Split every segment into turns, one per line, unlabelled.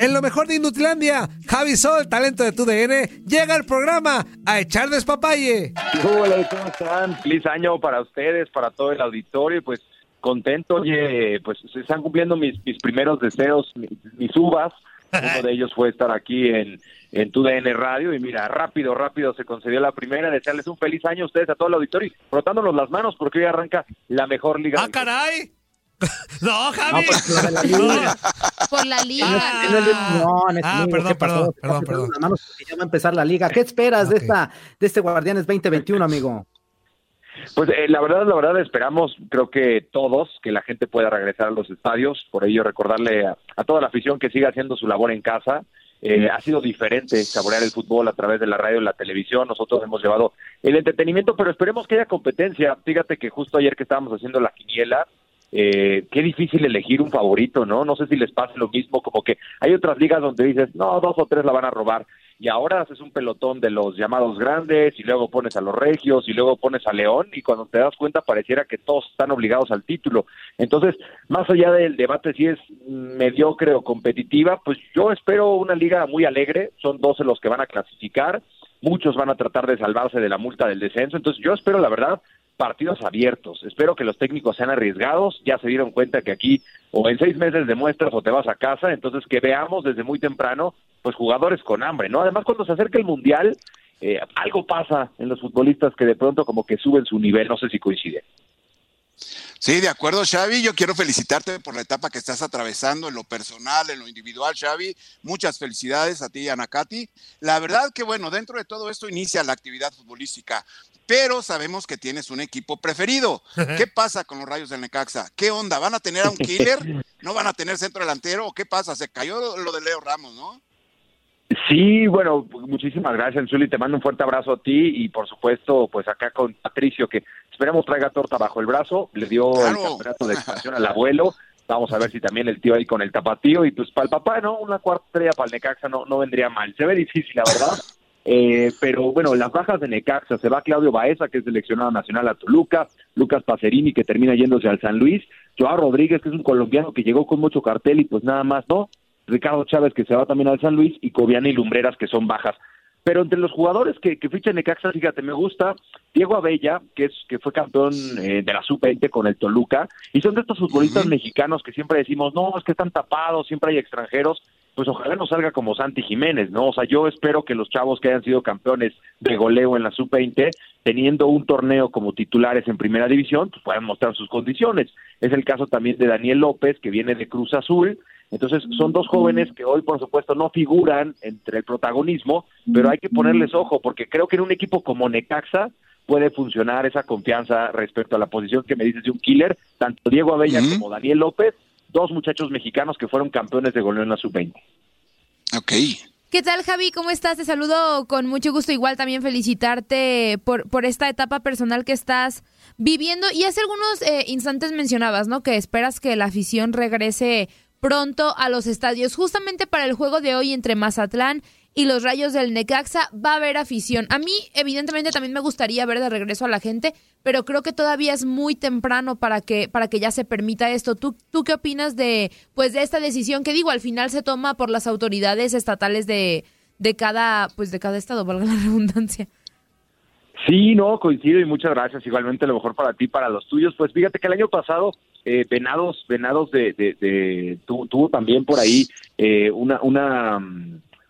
En lo mejor de Inutilandia, Javi Sol, talento de tu DN, llega al programa a echar despapalle.
Hola, ¿cómo están? Feliz año para ustedes, para todo el auditorio, pues contento, oye, pues se están cumpliendo mis, mis primeros deseos, mis, mis uvas, uno de ellos fue estar aquí en, en tu DN Radio, y mira, rápido, rápido se concedió la primera, desearles un feliz año a ustedes, a todo el auditorio, frotándonos las manos, porque hoy arranca la mejor liga.
¡Ah, caray! No, Javi.
por la liga.
Por la liga.
Ah,
No, no, no,
ah,
no,
perdón, perdón, perdón, perdón.
las manos porque ya va a empezar la liga. ¿Qué esperas de esta de este Guardianes 2021, amigo?
Pues eh, la verdad, la verdad esperamos, creo que todos, que la gente pueda regresar a los estadios, por ello recordarle a, a toda la afición que siga haciendo su labor en casa. Eh, ha sido diferente saborear el fútbol a través de la radio y la televisión. Nosotros hemos llevado el entretenimiento, pero esperemos que haya competencia. Fíjate que justo ayer que estábamos haciendo la quiniela, eh, qué difícil elegir un favorito, ¿no? No sé si les pasa lo mismo, como que hay otras ligas donde dices, no, dos o tres la van a robar. Y ahora haces un pelotón de los llamados grandes y luego pones a los regios y luego pones a León y cuando te das cuenta pareciera que todos están obligados al título. Entonces, más allá del debate si es mediocre o competitiva, pues yo espero una liga muy alegre, son 12 los que van a clasificar, muchos van a tratar de salvarse de la multa del descenso, entonces yo espero la verdad partidos abiertos. Espero que los técnicos sean arriesgados. Ya se dieron cuenta que aquí o en seis meses demuestras o te vas a casa. Entonces que veamos desde muy temprano, pues jugadores con hambre, ¿no? Además cuando se acerca el mundial, eh, algo pasa en los futbolistas que de pronto como que suben su nivel. No sé si coincide.
Sí, de acuerdo, Xavi. Yo quiero felicitarte por la etapa que estás atravesando en lo personal, en lo individual, Xavi. Muchas felicidades a ti y a Nakati. La verdad que, bueno, dentro de todo esto inicia la actividad futbolística, pero sabemos que tienes un equipo preferido. ¿Qué pasa con los Rayos del Necaxa? ¿Qué onda? ¿Van a tener a un killer? ¿No van a tener centro delantero? ¿O qué pasa? Se cayó lo de Leo Ramos, ¿no?
Sí, bueno, muchísimas gracias, Zuli. Te mando un fuerte abrazo a ti y, por supuesto, pues acá con Patricio, que esperemos traiga torta bajo el brazo. Le dio el campeonato de expansión al abuelo. Vamos a ver si también el tío ahí con el tapatío. Y pues para el papá, ¿no? Una cuarta estrella para el Necaxa no, no vendría mal. Se ve difícil, la verdad. Eh, pero bueno, las bajas de Necaxa, se va Claudio Baeza, que es seleccionado nacional a Toluca, Lucas Pacerini, que termina yéndose al San Luis, Joao Rodríguez, que es un colombiano que llegó con mucho cartel y pues nada más, ¿no? Ricardo Chávez, que se va también al San Luis, y Cobiana y Lumbreras, que son bajas. Pero entre los jugadores que, que ficha Necaxa, fíjate, me gusta Diego Abella, que es que fue campeón eh, de la sub-20 con el Toluca, y son de estos futbolistas mexicanos que siempre decimos, no, es que están tapados, siempre hay extranjeros, pues ojalá no salga como Santi Jiménez, ¿no? O sea, yo espero que los chavos que hayan sido campeones de goleo en la sub-20, teniendo un torneo como titulares en primera división, pues puedan mostrar sus condiciones. Es el caso también de Daniel López, que viene de Cruz Azul, entonces, son dos jóvenes que hoy, por supuesto, no figuran entre el protagonismo, pero hay que ponerles ojo, porque creo que en un equipo como Necaxa puede funcionar esa confianza respecto a la posición que me dices de un killer, tanto Diego Abella como Daniel López dos muchachos mexicanos que fueron campeones de goleo en la sub-20.
Ok.
¿Qué tal, Javi? ¿Cómo estás? Te saludo con mucho gusto. Igual también felicitarte por, por esta etapa personal que estás viviendo. Y hace algunos eh, instantes mencionabas, ¿no? Que esperas que la afición regrese pronto a los estadios. Justamente para el juego de hoy entre Mazatlán y los Rayos del Necaxa va a haber afición. A mí, evidentemente, también me gustaría ver de regreso a la gente, pero creo que todavía es muy temprano para que, para que ya se permita esto. ¿Tú, ¿Tú qué opinas de, pues, de esta decisión que digo, al final se toma por las autoridades estatales de, de cada, pues, de cada estado, valga la redundancia?
Sí, no, coincido y muchas gracias. Igualmente, lo mejor para ti, para los tuyos. Pues fíjate que el año pasado, eh, Venados, Venados de, de, de tuvo, también por ahí eh, una, una,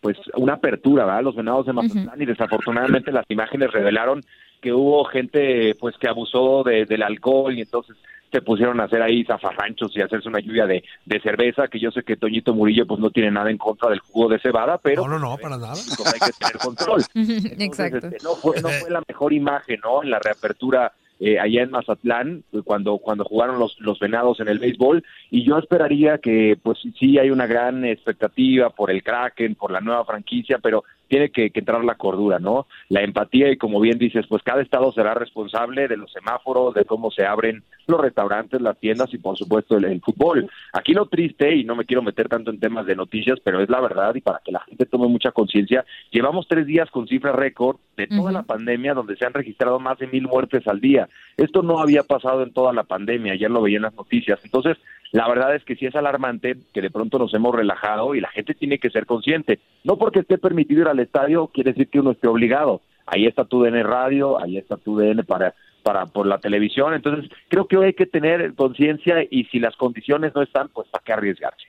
pues una apertura, ¿verdad? Los Venados de Mazatlán y desafortunadamente las imágenes revelaron que hubo gente, pues, que abusó de, del alcohol y entonces se pusieron a hacer ahí zafarranchos y hacerse una lluvia de, de, cerveza, que yo sé que Toñito Murillo pues no tiene nada en contra del jugo de cebada, pero...
No, no, no, para nada.
Pues, hay que tener control. Entonces,
Exacto.
Este, no, fue, no fue la mejor imagen, ¿no? En la reapertura eh, allá en Mazatlán, cuando, cuando jugaron los, los venados en el béisbol, y yo esperaría que, pues sí hay una gran expectativa por el Kraken, por la nueva franquicia, pero tiene que, que, entrar la cordura, ¿no? La empatía y como bien dices, pues cada estado será responsable de los semáforos, de cómo se abren los restaurantes, las tiendas y por supuesto el, el, fútbol. Aquí lo triste, y no me quiero meter tanto en temas de noticias, pero es la verdad y para que la gente tome mucha conciencia, llevamos tres días con cifra récord de toda uh -huh. la pandemia donde se han registrado más de mil muertes al día. Esto no había pasado en toda la pandemia, ya lo veía en las noticias. Entonces, la verdad es que sí es alarmante que de pronto nos hemos relajado y la gente tiene que ser consciente. No porque esté permitido ir al estadio quiere decir que uno esté obligado. Ahí está tu DN Radio, ahí está tu DN para para por la televisión. Entonces, creo que hoy hay que tener conciencia y si las condiciones no están, pues para qué arriesgarse.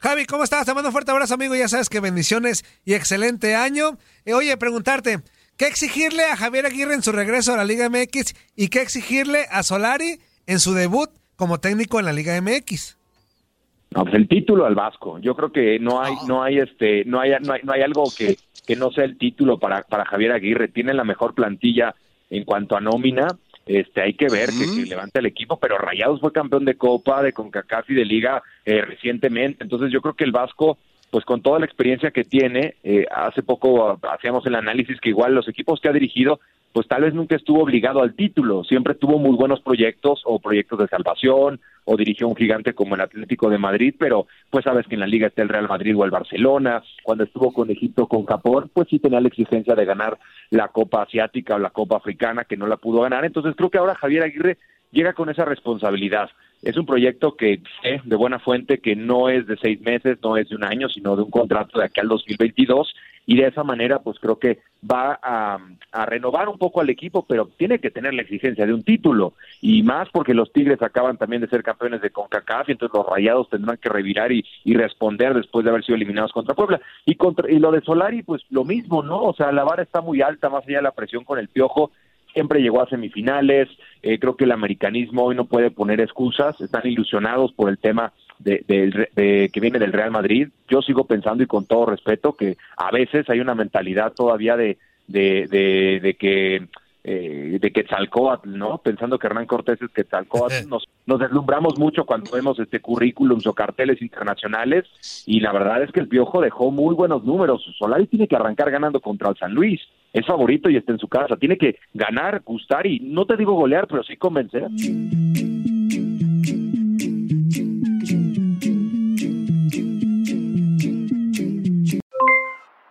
Javi, ¿cómo estás? Te mando un fuerte abrazo, amigo. Ya sabes que bendiciones y excelente año. Eh, oye, preguntarte, ¿qué exigirle a Javier Aguirre en su regreso a la Liga MX y qué exigirle a Solari en su debut como técnico en la Liga MX?
No, pues el título al Vasco. Yo creo que no hay, no hay este, no hay, no hay, no hay algo que, que no sea el título para, para Javier Aguirre. Tiene la mejor plantilla en cuanto a nómina. Este, hay que ver uh -huh. que, que, levanta el equipo, pero Rayados fue campeón de Copa, de CONCACAF y de Liga eh, recientemente. Entonces yo creo que el Vasco, pues con toda la experiencia que tiene, eh, hace poco hacíamos el análisis que igual los equipos que ha dirigido, pues tal vez nunca estuvo obligado al título, siempre tuvo muy buenos proyectos o proyectos de salvación o dirigió un gigante como el Atlético de Madrid, pero pues sabes que en la liga está el Real Madrid o el Barcelona, cuando estuvo con Egipto, con Japón, pues sí tenía la exigencia de ganar la Copa Asiática o la Copa Africana, que no la pudo ganar, entonces creo que ahora Javier Aguirre llega con esa responsabilidad. Es un proyecto que sé de buena fuente que no es de seis meses, no es de un año, sino de un contrato de aquí al 2022 y de esa manera pues creo que va a, renovar un poco al equipo, pero tiene que tener la exigencia de un título y más porque los Tigres acaban también de ser campeones de CONCACAF y entonces los Rayados tendrán que revirar y, y responder después de haber sido eliminados contra Puebla. Y, contra, y lo de Solari pues lo mismo, ¿no? O sea, la vara está muy alta, más allá de la presión con el piojo, siempre llegó a semifinales, eh, creo que el americanismo hoy no puede poner excusas, están ilusionados por el tema de, de, de, que viene del Real Madrid. Yo sigo pensando y con todo respeto que a veces hay una mentalidad todavía de, de, de que eh, de Quetzalcóatl, ¿no? Pensando que Hernán Cortés es Quetzalcóatl, nos, nos deslumbramos mucho cuando vemos este currículums o carteles internacionales y la verdad es que el Piojo dejó muy buenos números. Solari tiene que arrancar ganando contra el San Luis, es favorito y está en su casa, tiene que ganar, gustar y no te digo golear, pero sí convencer.